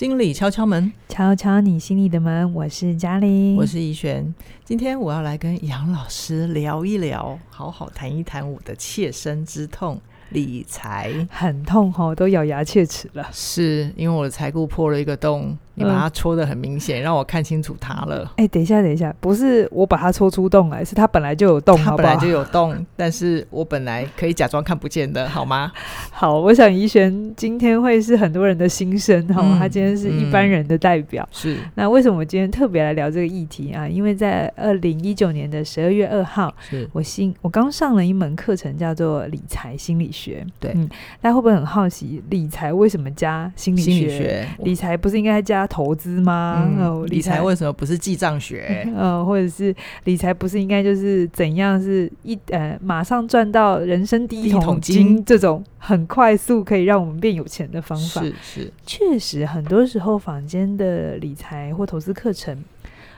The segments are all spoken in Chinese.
心理敲敲门，敲敲你心里的门。我是嘉玲，我是怡璇。今天我要来跟杨老师聊一聊，好好谈一谈我的切身之痛。理财很痛吼，都咬牙切齿了。是因为我的财库破了一个洞，你把它戳的很明显，嗯，让我看清楚它了。哎，欸，等一下，等一下，不是我把它戳出洞来，是它本来就有洞，它本来就有洞，但是我本来可以假装看不见的，好吗？好，我想怡璇今天会是很多人的心声哈，他，嗯，今天是一般人的代表。嗯，是，那为什么我今天特别来聊这个议题啊？因为在二零一九年的十二月二号，是我新我刚上了一门课程，叫做理财心理学。对，嗯，大家会不会很好奇，理财为什么加心理学？心理学理财不是应该加投资吗？嗯哦、理财为什么不是记账学？呃，或者是理财不是应该就是怎样是一呃马上赚到人生第一桶金这种很快速可以让我们变有钱的方法？是是，确实很多时候坊间的理财或投资课程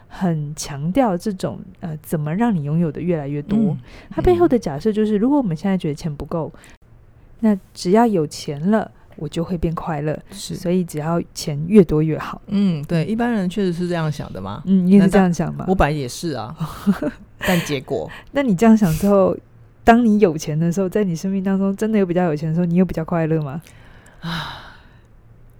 很强调这种呃怎么让你拥有的越来越多。嗯、它背后的假设就是，如果我们现在觉得钱不够，那只要有钱了。我就会变快乐，是，所以只要钱越多越好。嗯，对，一般人确实是这样想的嘛。嗯，你也是这样想吗？我本来也是啊，但结果，那你这样想之后，当你有钱的时候，在你生命当中真的有比较有钱的时候，你有比较快乐吗？啊。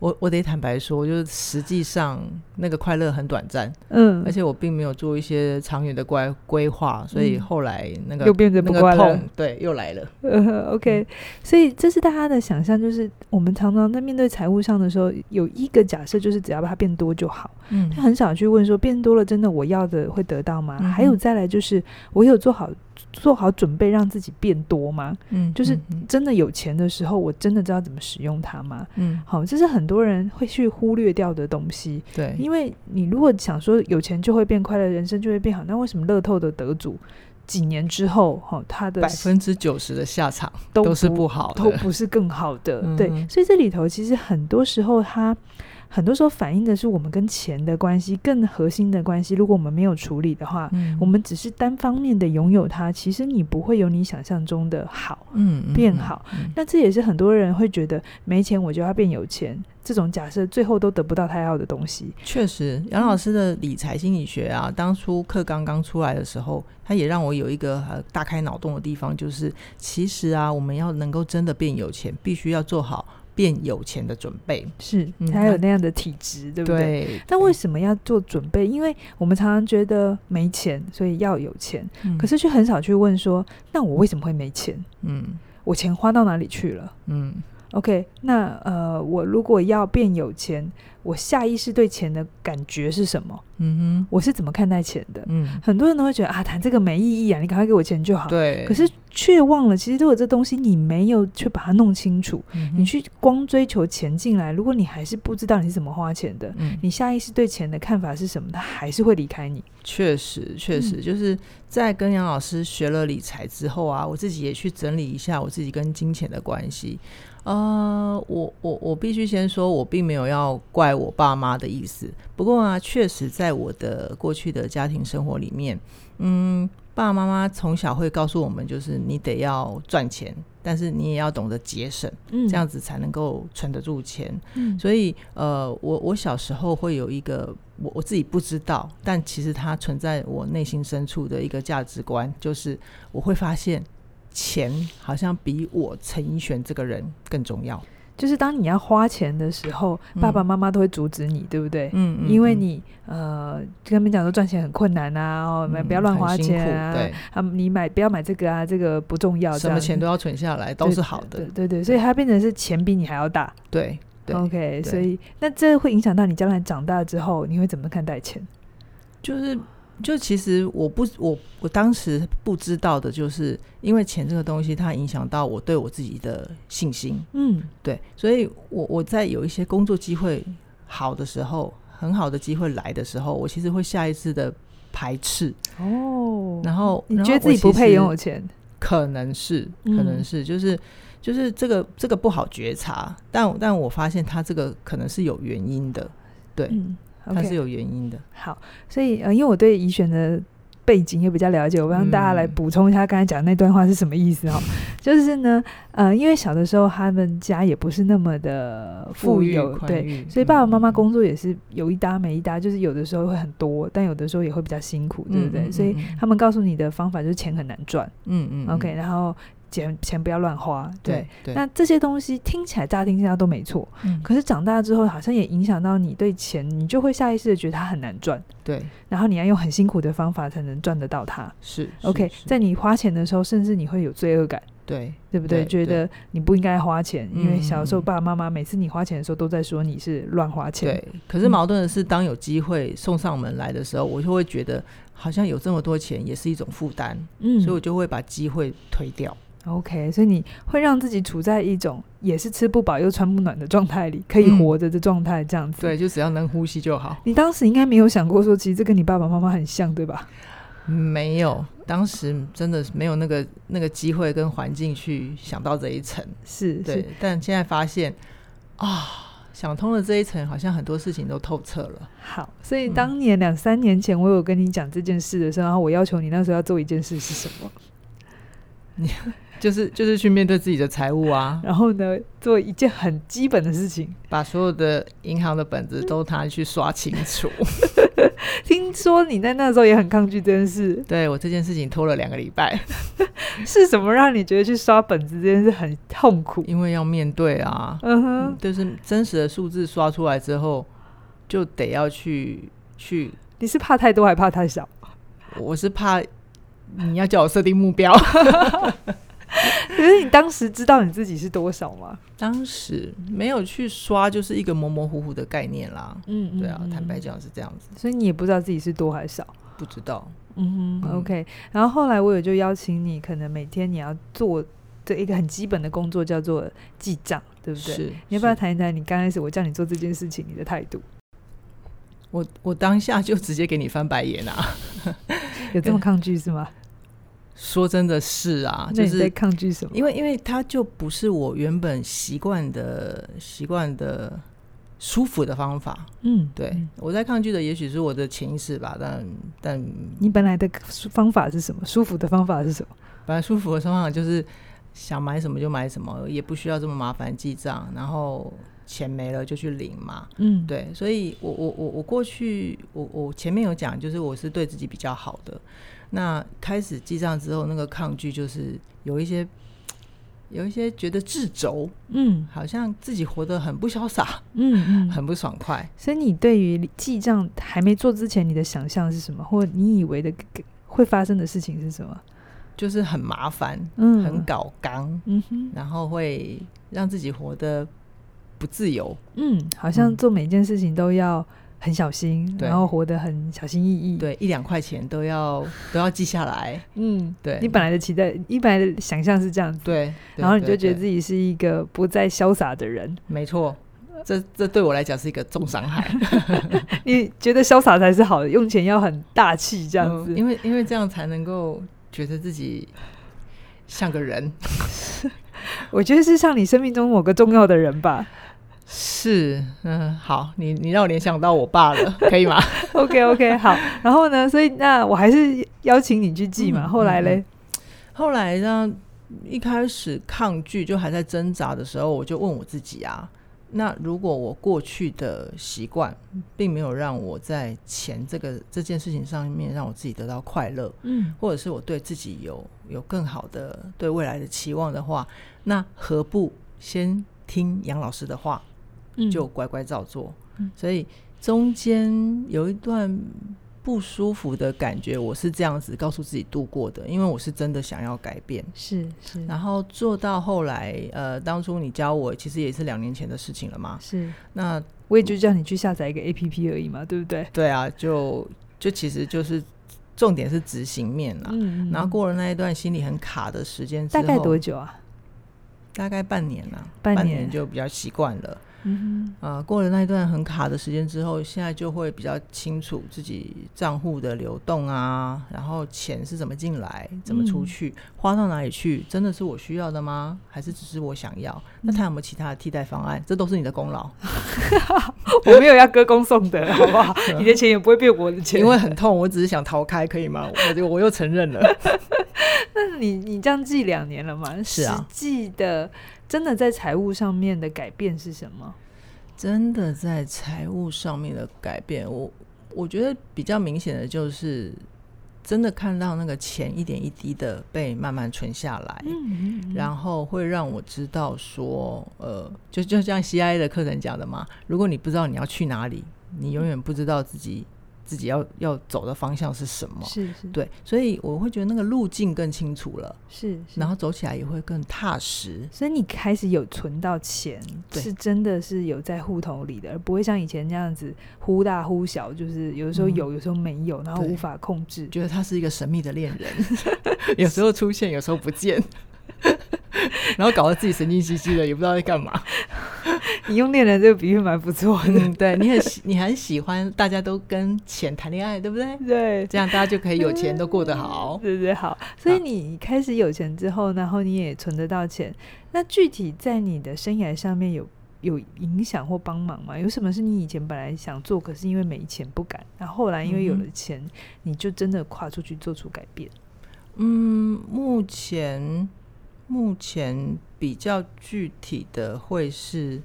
我我得坦白说，就是实际上那个快乐很短暂，嗯，而且我并没有做一些长远的规规划，所以后来那个、嗯、又变得不快乐，对，又来了。呃，OK，所以这是大家的想象，就是我们常常在面对财务上的时候，有一个假设，就是只要把它变多就好，嗯，他很少去问说变多了真的我要的会得到吗？嗯、还有再来就是我有做好。做好准备让自己变多吗？嗯，就是真的有钱的时候，我真的知道怎么使用它吗？嗯，好，这是很多人会去忽略掉的东西。对，因为你如果想说有钱就会变快乐，人生就会变好，那为什么乐透的得主几年之后，哈，他的百分之九十的下场都是不好的，都不是更好的？嗯、对，所以这里头其实很多时候他。很多时候反映的是我们跟钱的关系，更核心的关系。如果我们没有处理的话，嗯、我们只是单方面的拥有它，其实你不会有你想象中的好，嗯，变好。那这也是很多人会觉得没钱我就要变有钱这种假设，最后都得不到他要的东西。确实，杨老师的理财心理学啊，当初课刚刚出来的时候，他也让我有一个大开脑洞的地方，就是其实啊，我们要能够真的变有钱，必须要做好。变有钱的准备是才有那样的体质，嗯，对不对？对。但为什么要做准备？因为我们常常觉得没钱，所以要有钱，嗯，可是却很少去问说：那我为什么会没钱？嗯，我钱花到哪里去了？嗯。OK，那呃，我如果要变有钱，我下意识对钱的感觉是什么？嗯哼，我是怎么看待钱的？嗯，很多人都会觉得啊，谈这个没意义啊，你赶快给我钱就好。对，可是却忘了，其实如果这东西你没有去把它弄清楚，嗯，你去光追求钱进来，如果你还是不知道你是怎么花钱的，嗯，你下意识对钱的看法是什么，他还是会离开你。确实，确实，嗯，就是在跟杨老师学了理财之后啊，我自己也去整理一下我自己跟金钱的关系。呃，我我我必须先说，我并没有要怪我爸妈的意思。不过啊，确实在我的过去的家庭生活里面，嗯，爸爸妈妈从小会告诉我们，就是你得要赚钱，但是你也要懂得节省，嗯，这样子才能够存得住钱。嗯，所以呃，我我小时候会有一个我我自己不知道，但其实它存在我内心深处的一个价值观，就是我会发现。钱好像比我陈奕璇这个人更重要。就是当你要花钱的时候，嗯、爸爸妈妈都会阻止你，对不对？嗯，嗯，因为你呃，跟他们讲说赚钱很困难啊，哦，嗯、不要乱花钱啊，对，啊，你买不要买这个啊，这个不重要，什么钱都要存下来，都是好的。对对，对对，所以它变成是钱比你还要大。对，对，OK，所以那这会影响到你将来长大之后，你会怎么看待钱？就是。就其实我不我我当时不知道的，就是因为钱这个东西，它影响到我对我自己的信心。嗯，对，所以我我在有一些工作机会好的时候，很好的机会来的时候，我其实会下意识的排斥。哦，然后你觉得自己不配拥有钱？可能是，可能是，就是就是这个这个不好觉察，但但我发现他这个可能是有原因的，对。它是有原因的。好，所以呃，因为我对乙选的背景也比较了解，我帮大家来补充一下刚才讲的那段话是什么意思哈。嗯、就是呢，呃，因为小的时候他们家也不是那么的富有，对，所以爸爸妈妈工作也是有一搭没一搭，就是有的时候会很多，但有的时候也会比较辛苦，对不对？嗯嗯嗯、所以他们告诉你的方法就是钱很难赚，嗯嗯，OK，然后。钱钱不要乱花，对，对，那这些东西听起来乍听之下都没错，嗯，可是长大之后好像也影响到你对钱，你就会下意识的觉得它很难赚，对，然后你要用很辛苦的方法才能赚得到它，是，OK，是。在你花钱的时候，甚至你会有罪恶感，对，对不对？对觉得你不应该花钱，因为小时候爸爸妈妈每次你花钱的时候都在说你是乱花钱，对。可是矛盾的是，当有机会送上门来的时候，我就会觉得好像有这么多钱也是一种负担，嗯，所以我就会把机会推掉。OK，所以你会让自己处在一种也是吃不饱又穿不暖的状态里，可以活着的状态，这样子。嗯。对，就只要能呼吸就好。你当时应该没有想过说，其实这跟你爸爸妈妈很像，对吧？没有，当时真的没有那个那个机会跟环境去想到这一层。是，对。是但现在发现啊，想通了这一层，好像很多事情都透彻了。好，所以当年两三年前我有跟你讲这件事的时候，然后我要求你那时候要做一件事是什么？你。就是 就是去面对自己的财务啊，然后呢，做一件很基本的事情，把所有的银行的本子都拿去刷清楚。听说你在那时候也很抗拒这件事，对，我这件事情拖了两个礼拜。是什么让你觉得去刷本子这件事很痛苦？因为要面对啊，嗯哼，就是真实的数字刷出来之后，就得要去去。你是怕太多还怕太少？我是怕你要叫我设定目标。可是你当时知道你自己是多少吗？当时没有去刷，就是一个模模糊糊的概念啦。嗯，嗯，对啊，坦白讲是这样子。所以你也不知道自己是多还是少？不知道。嗯哼，OK。然后后来我也就邀请你，可能每天你要做的一个很基本的工作叫做记账，对不对？是。你要不要谈一谈你刚开始我叫你做这件事情，你的态度？我我当下就直接给你翻白眼啊！有这么抗拒是吗？说真的是啊，就是在抗拒什么？因为因为它就不是我原本习惯的习惯的舒服的方法。嗯，对，嗯、我在抗拒的也许是我的潜意识吧，但但你本来的方法是什么？舒服的方法是什么？本来舒服的方法就是想买什么就买什么，也不需要这么麻烦记账，然后钱没了就去领嘛。嗯，对，所以我我我我过去我我前面有讲，就是我是对自己比较好的。那开始记账之后，那个抗拒就是有一些，有一些觉得自轴，嗯，好像自己活得很不潇洒，嗯嗯，很不爽快。所以你对于记账还没做之前，你的想象是什么？或你以为的会发生的事情是什么？就是很麻烦，嗯，很搞刚，嗯哼，然后会让自己活得不自由，嗯，好像做每件事情都要。很小心，然后活得很小心翼翼。对，一两块钱都要都要记下来。嗯，对。你本来的期待，你本来的想象是这样子。对。然后你就觉得自己是一个不再潇洒的人。没错，这这对我来讲是一个重伤害。你觉得潇洒才是好的，用钱要很大气这样子。因为因为这样才能够觉得自己像个人。我觉得是像你生命中某个重要的人吧。是，嗯，好，你你让我联想到我爸了，可以吗？OK OK，好。然后呢，所以那我还是邀请你去记嘛。嗯、后来嘞、嗯，后来呢，一开始抗拒就还在挣扎的时候，我就问我自己啊，那如果我过去的习惯并没有让我在钱这个这件事情上面让我自己得到快乐，嗯，或者是我对自己有有更好的对未来的期望的话，那何不先听杨老师的话？就乖乖照做，嗯、所以中间有一段不舒服的感觉，我是这样子告诉自己度过的，因为我是真的想要改变，是是，然后做到后来，呃，当初你教我，其实也是两年前的事情了嘛，是，那我也就叫你去下载一个 APP 而已嘛，对不对？对啊，就就其实就是重点是执行面啦，嗯，然后过了那一段心里很卡的时间之后，大概多久啊？大概半年了，半年，半年就比较习惯了。嗯哼，呃，过了那一段很卡的时间之后，现在就会比较清楚自己账户的流动啊，然后钱是怎么进来，怎么出去，嗯、花到哪里去，真的是我需要的吗？还是只是我想要？嗯、那他有没有其他的替代方案？这都是你的功劳 我没有要歌功颂德，好不好？你的钱也不会变我的钱，因为很痛，我只是想逃开，可以吗？我就我又承认了。那你你这样记两年了吗？是啊，实际的。真的在财务上面的改变是什么？真的在财务上面的改变，我我觉得比较明显的就是，真的看到那个钱一点一滴的被慢慢存下来，嗯嗯嗯，然后会让我知道说，呃，就就像 CIA 的课程讲的嘛，如果你不知道你要去哪里，你永远不知道自己。自己要要走的方向是什么？是是，对，所以我会觉得那个路径更清楚了，是，是，然后走起来也会更踏实。所以你开始有存到钱，对是真的是有在户头里的，而不会像以前那样子忽大忽小，就是有的时候有，嗯、有时候没有，然后无法控制。觉得他是一个神秘的恋人，有时候出现，有时候不见。然后搞得自己神经兮兮的，也不知道在干嘛。你用恋人这个比喻蛮不错的，嗯、对，你很喜，你很喜欢大家都跟钱谈恋爱，对不对？对，这样大家就可以有钱都过得好，对对好。所以你开始有钱之后，然后你也存得到钱。那具体在你的生涯上面有有影响或帮忙吗？有什么是你以前本来想做，可是因为没钱不敢，然后后来因为有了钱，嗯、你就真的跨出去做出改变？嗯，目前。目前比较具体的会是，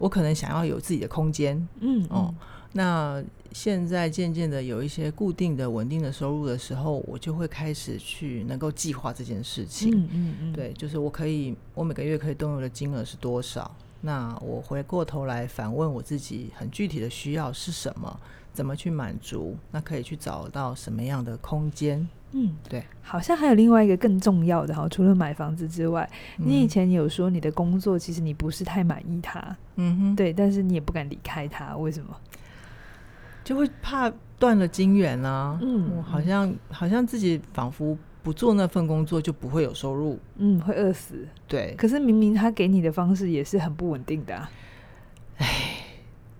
我可能想要有自己的空间，嗯，嗯哦，那现在渐渐的有一些固定的、稳定的收入的时候，我就会开始去能够计划这件事情，嗯嗯嗯，对，就是我可以，我每个月可以动用的金额是多少？那我回过头来反问我自己，很具体的需要是什么？怎么去满足？那可以去找到什么样的空间？嗯，对，好像还有另外一个更重要的哈，除了买房子之外，嗯、你以前有说你的工作其实你不是太满意它，嗯哼，对，但是你也不敢离开它，为什么？就会怕断了金源啊，嗯，好像好像自己仿佛不做那份工作就不会有收入，嗯，会饿死，对。可是明明他给你的方式也是很不稳定的、啊，哎。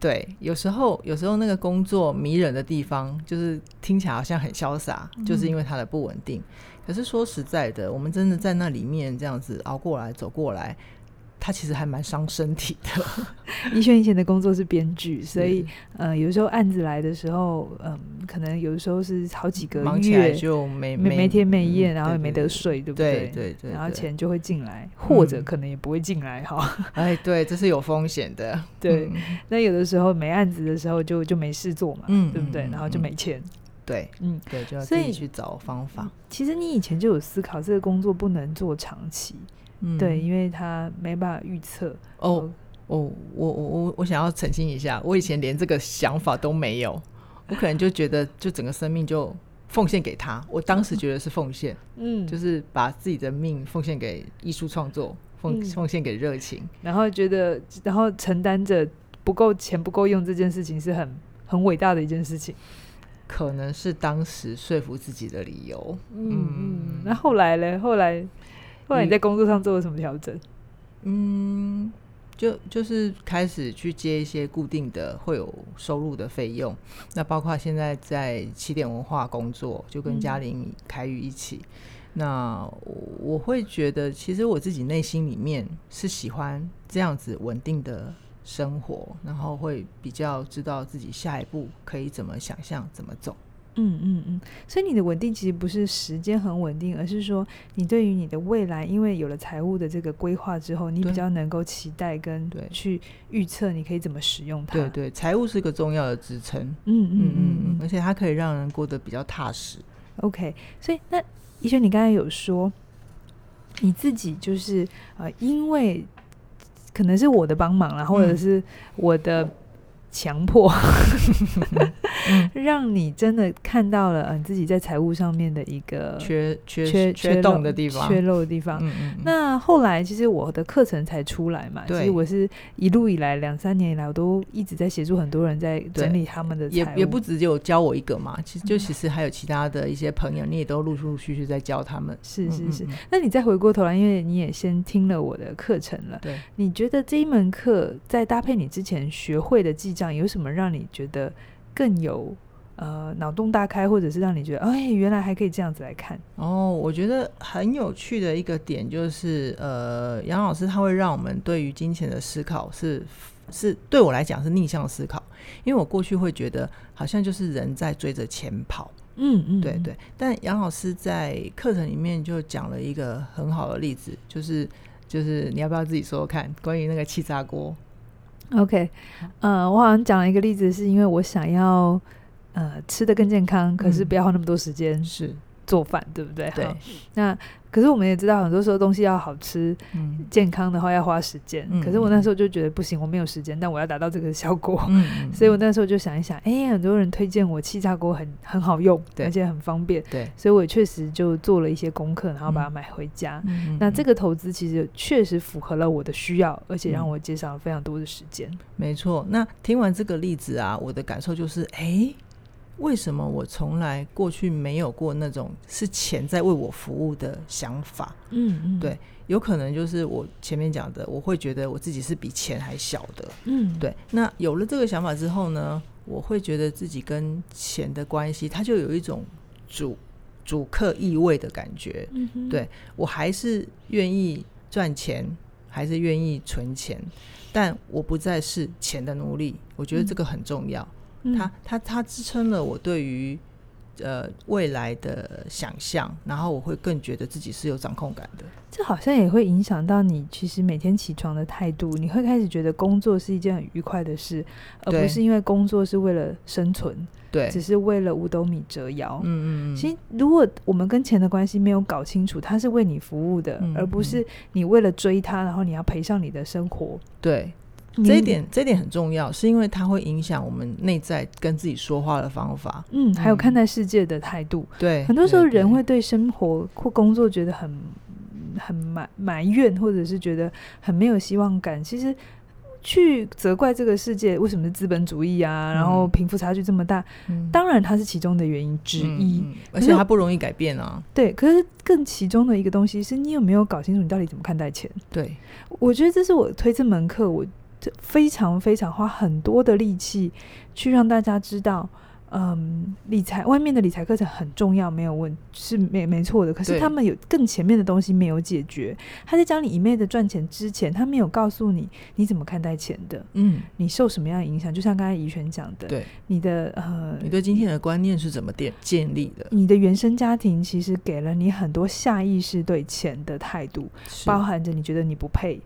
对，有时候有时候那个工作迷人的地方，就是听起来好像很潇洒，嗯、就是因为它的不稳定。可是说实在的，我们真的在那里面这样子熬过来、走过来。他其实还蛮伤身体的。怡萱以前的工作是编剧，所以呃，有时候案子来的时候，嗯，可能有的时候是好几个月，忙起来就没没没天没夜，然后也没得睡，对不对？对对对。然后钱就会进来，或者可能也不会进来，哈。哎，对，这是有风险的。对，那有的时候没案子的时候就就没事做嘛，嗯，对不对？然后就没钱。对，嗯，对，就要自己去找方法。其实你以前就有思考，这个工作不能做长期。嗯、对，因为他没办法预测。哦哦，我我我我想要澄清一下，我以前连这个想法都没有，我可能就觉得就整个生命就奉献给他。我当时觉得是奉献，嗯，就是把自己的命奉献给艺术创作，奉、嗯、奉献给热情，然后觉得然后承担着不够钱不够用这件事情是很很伟大的一件事情，可能是当时说服自己的理由。嗯嗯，那后来呢？后来。后来你在工作上做了什么调整？嗯，就就是开始去接一些固定的会有收入的费用，那包括现在在起点文化工作，就跟嘉玲、凯宇一起。嗯、那我，我会觉得，其实我自己内心里面是喜欢这样子稳定的生活，然后会比较知道自己下一步可以怎么想象、怎么走。嗯嗯嗯，所以你的稳定其实不是时间很稳定，而是说你对于你的未来，因为有了财务的这个规划之后，你比较能够期待跟去预测你可以怎么使用它。对对，财务是一个重要的支撑。嗯嗯嗯嗯，而且它可以让人过得比较踏实。OK，所以那医生，你刚才有说你自己就是呃，因为可能是我的帮忙啦，或者是我的。强迫，让你真的看到了，嗯，自己在财务上面的一个缺缺缺缺洞的地方，缺漏的地方。嗯嗯。那后来其实我的课程才出来嘛，对其实我是一路以来两三年以来，我都一直在协助很多人在整理他们的财。也也不只有教我一个嘛，其实就其实还有其他的一些朋友，你也都陆陆续续在教他们。是是是。那你再回过头来，因为你也先听了我的课程了，对，你觉得这一门课在搭配你之前学会的记账有什么让你觉得更有呃脑洞大开，或者是让你觉得哎，原来还可以这样子来看？哦，我觉得很有趣的一个点就是，呃，杨老师他会让我们对于金钱的思考是是对我来讲是逆向思考，因为我过去会觉得好像就是人在追着钱跑，嗯嗯，对对。但杨老师在课程里面就讲了一个很好的例子，就是就是你要不要自己说说看，关于那个气炸锅？OK，呃，我好像讲了一个例子，是因为我想要呃吃的更健康，可是不要花那么多时间是做饭，对不对？对。那可是我们也知道，很多时候东西要好吃、嗯、健康的话要花时间。嗯、可是我那时候就觉得不行，我没有时间，但我要达到这个效果。嗯、所以我那时候就想一想，哎、欸，很多人推荐我气炸锅很很好用，而且很方便。对。所以我确实就做了一些功课，然后把它买回家。嗯、那这个投资其实确实符合了我的需要，而且让我节省了非常多的时间。没错。那听完这个例子啊，我的感受就是，哎、欸。为什么我从来过去没有过那种是钱在为我服务的想法？嗯嗯，对，有可能就是我前面讲的，我会觉得我自己是比钱还小的。嗯，对。那有了这个想法之后呢，我会觉得自己跟钱的关系，它就有一种主主客意味的感觉。嗯哼，对，我还是愿意赚钱，还是愿意存钱，但我不再是钱的奴隶。我觉得这个很重要。嗯它它它支撑了我对于呃未来的想象，然后我会更觉得自己是有掌控感的。这好像也会影响到你其实每天起床的态度，你会开始觉得工作是一件很愉快的事，而不是因为工作是为了生存，对，只是为了五斗米折腰。嗯嗯嗯。其实如果我们跟钱的关系没有搞清楚，它是为你服务的，而不是你为了追它，然后你要赔上你的生活。对。这一点，这一点很重要，是因为它会影响我们内在跟自己说话的方法，嗯，还有看待世界的态度。对，很多时候人会对生活或工作觉得很很埋埋怨，或者是觉得很没有希望感。其实去责怪这个世界为什么是资本主义啊，嗯、然后贫富差距这么大，嗯、当然它是其中的原因之一，嗯、而且它不容易改变啊。对，可是更其中的一个东西是你有没有搞清楚你到底怎么看待钱？对，我觉得这是我推这门课我。非常非常花很多的力气去让大家知道。嗯，理财外面的理财课程很重要，没有问是没没错的。可是他们有更前面的东西没有解决。他在教你一昧的赚钱之前，他没有告诉你你怎么看待钱的。嗯，你受什么样的影响？就像刚才怡璇讲的，对你的呃，你对今天的观念是怎么建建立的？你的原生家庭其实给了你很多下意识对钱的态度，包含着你觉得你不配，是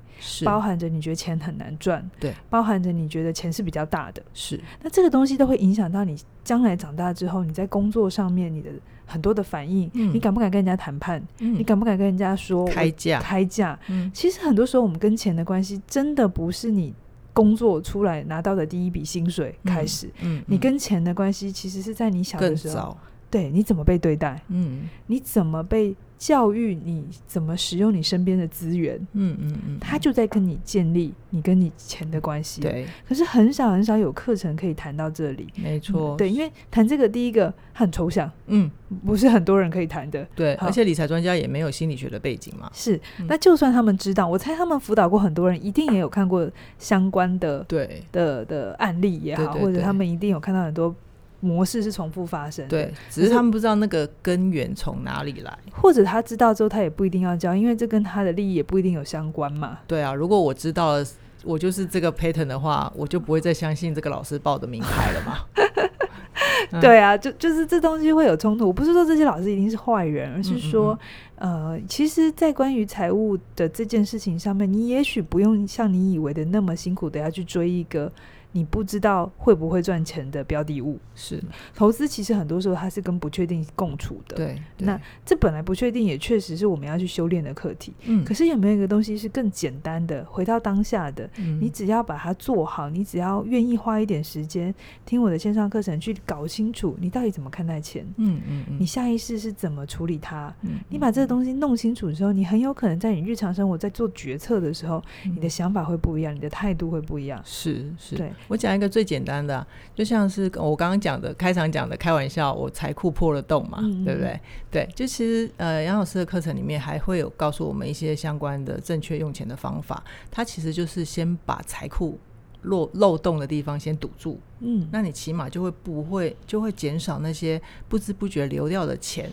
包含着你觉得钱很难赚，对，包含着你觉得钱是比较大的，是。那这个东西都会影响到你。将来长大之后，你在工作上面，你的很多的反应，嗯、你敢不敢跟人家谈判？嗯、你敢不敢跟人家说开价？开价？嗯、其实很多时候，我们跟钱的关系，真的不是你工作出来拿到的第一笔薪水开始。嗯，嗯嗯，你跟钱的关系，其实是在你小的时候，对，你怎么被对待？嗯，你怎么被？教育你怎么使用你身边的资源，嗯嗯嗯，他就在跟你建立你跟你钱的关系。对，可是很少很少有课程可以谈到这里。没错，对，因为谈这个第一个很抽象，嗯，不是很多人可以谈的。对，而且理财专家也没有心理学的背景嘛。是，那就算他们知道，我猜他们辅导过很多人，一定也有看过相关的对的的案例也好，或者他们一定有看到很多。模式是重复发生，对，只是他们不知道那个根源从哪里来，或者他知道之后，他也不一定要交，因为这跟他的利益也不一定有相关嘛。对啊，如果我知道了，我就是这个 pattern 的话，我就不会再相信这个老师报的名牌了嘛。嗯、对啊，就就是这东西会有冲突。我不是说这些老师一定是坏人，而是说，嗯嗯嗯呃，其实，在关于财务的这件事情上面，你也许不用像你以为的那么辛苦的要去追一个。你不知道会不会赚钱的标的物。是投资，其实很多时候它是跟不确定共处的。对，对那这本来不确定，也确实是我们要去修炼的课题。嗯，可是有没有一个东西是更简单的，回到当下的？嗯，你只要把它做好，你只要愿意花一点时间听我的线上课程，去搞清楚你到底怎么看待钱。嗯嗯嗯，你下意识是怎么处理它？嗯，你把这个东西弄清楚之后，你很有可能在你日常生活在做决策的时候，嗯，你的想法会不一样，你的态度会不一样。是是，对。我讲一个最简单的啊，就像是我刚刚讲的开场讲的开玩笑，我财库破了洞嘛，对不对？对，就其实呃杨老师的课程里面还会有告诉我们一些相关的正确用钱的方法，它其实就是先把财库漏漏洞的地方先堵住，嗯，那你起码就会不会就会减少那些不知不觉流掉的钱，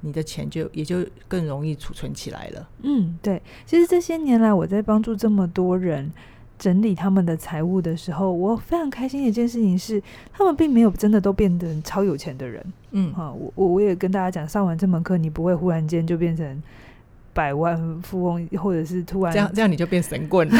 你的钱就也就更容易储存起来了。嗯，对，其实这些年来我在帮助这么多人。整理他们的财务的时候，我非常开心的一件事情是，他们并没有真的都变成超有钱的人。嗯，哈，我我我也跟大家讲，上完这门课，你不会忽然间就变成百万富翁，或者是突然这样这样你就变神棍了。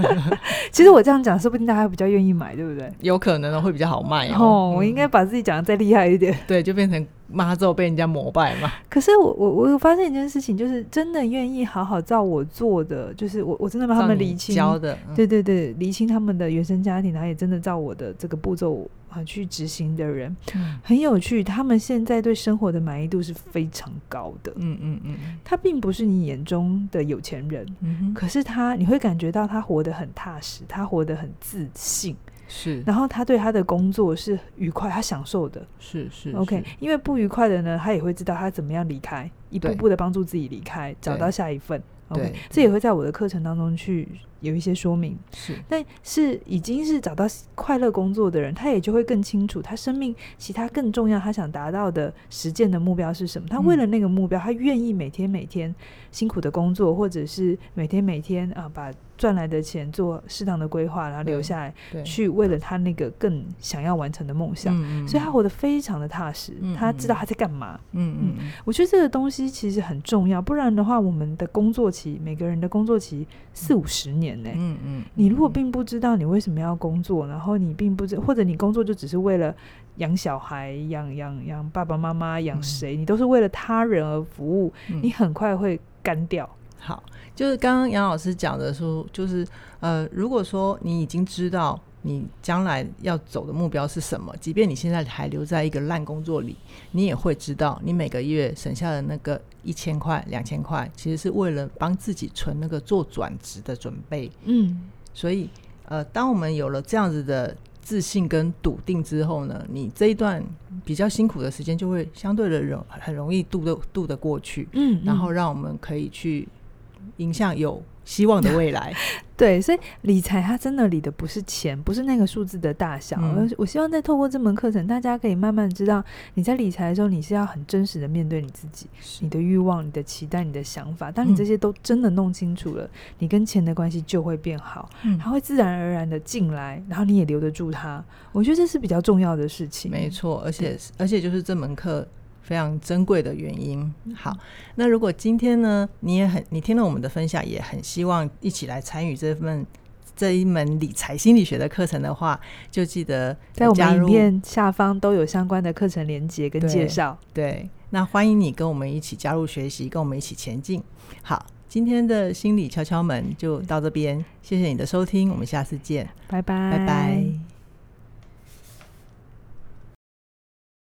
其实我这样讲，说不定大家比较愿意买，对不对？有可能会比较好卖哦。哦，我应该把自己讲的再厉害一点。嗯，对，就变成。妈祖被人家膜拜嘛？可是我我我有发现一件事情，就是真的愿意好好照我做的，就是我我真的帮他们理清，教的，嗯、对对对，理清他们的原生家庭，然后也真的照我的这个步骤啊去执行的人，嗯、很有趣。他们现在对生活的满意度是非常高的。嗯嗯嗯，他并不是你眼中的有钱人，可是他你会感觉到他活得很踏实，他活得很自信。是，然后他对他的工作是愉快，他享受的，是是 OK。因为不愉快的呢，他也会知道他怎么样离开，一步步的帮助自己离开，找到下一份。OK，对。这也会在我的课程当中去有一些说明。是，但是已经是找到快乐工作的人，他也就会更清楚他生命其他更重要，他想达到的实践的目标是什么。他为了那个目标，他愿意每天每天辛苦的工作，或者是每天每天啊把。赚来的钱做适当的规划，然后留下来去为了他那个更想要完成的梦想，所以他活得非常的踏实。他知道他在干嘛。嗯嗯，我觉得这个东西其实很重要，不然的话，我们的工作期，每个人的工作期四五十年呢。嗯嗯，你如果并不知道你为什么要工作，然后你并不知，或者你工作就只是为了养小孩、养养养爸爸妈妈、养谁，你都是为了他人而服务，你很快会干掉。好。就是刚刚杨老师讲的说，就是呃，如果说你已经知道你将来要走的目标是什么，即便你现在还留在一个烂工作里，你也会知道，你每个月省下的那个一千块、两千块，其实是为了帮自己存那个做转职的准备。嗯，所以呃，当我们有了这样子的自信跟笃定之后呢，你这一段比较辛苦的时间就会相对的容很容易度的度得过去。嗯，嗯，然后让我们可以去。迎向有希望的 未来，对，所以理财它真的理的不是钱，不是那个数字的大小。嗯、我希望在透过这门课程，大家可以慢慢知道，你在理财的时候，你是要很真实的面对你自己，你的欲望、你的期待、你的想法。当你这些都真的弄清楚了，嗯、你跟钱的关系就会变好，嗯、它会自然而然的进来，然后你也留得住它。我觉得这是比较重要的事情。没错，而且而且就是这门课。非常珍贵的原因。好，那如果今天呢，你也很，你听了我们的分享，也很希望一起来参与这份这一门理财心理学的课程的话，就记得在我们影片下方都有相关的课程连接跟介绍。对，那欢迎你跟我们一起加入学习，跟我们一起前进。好，今天的心理敲敲门就到这边，谢谢你的收听，我们下次见，拜拜，拜拜。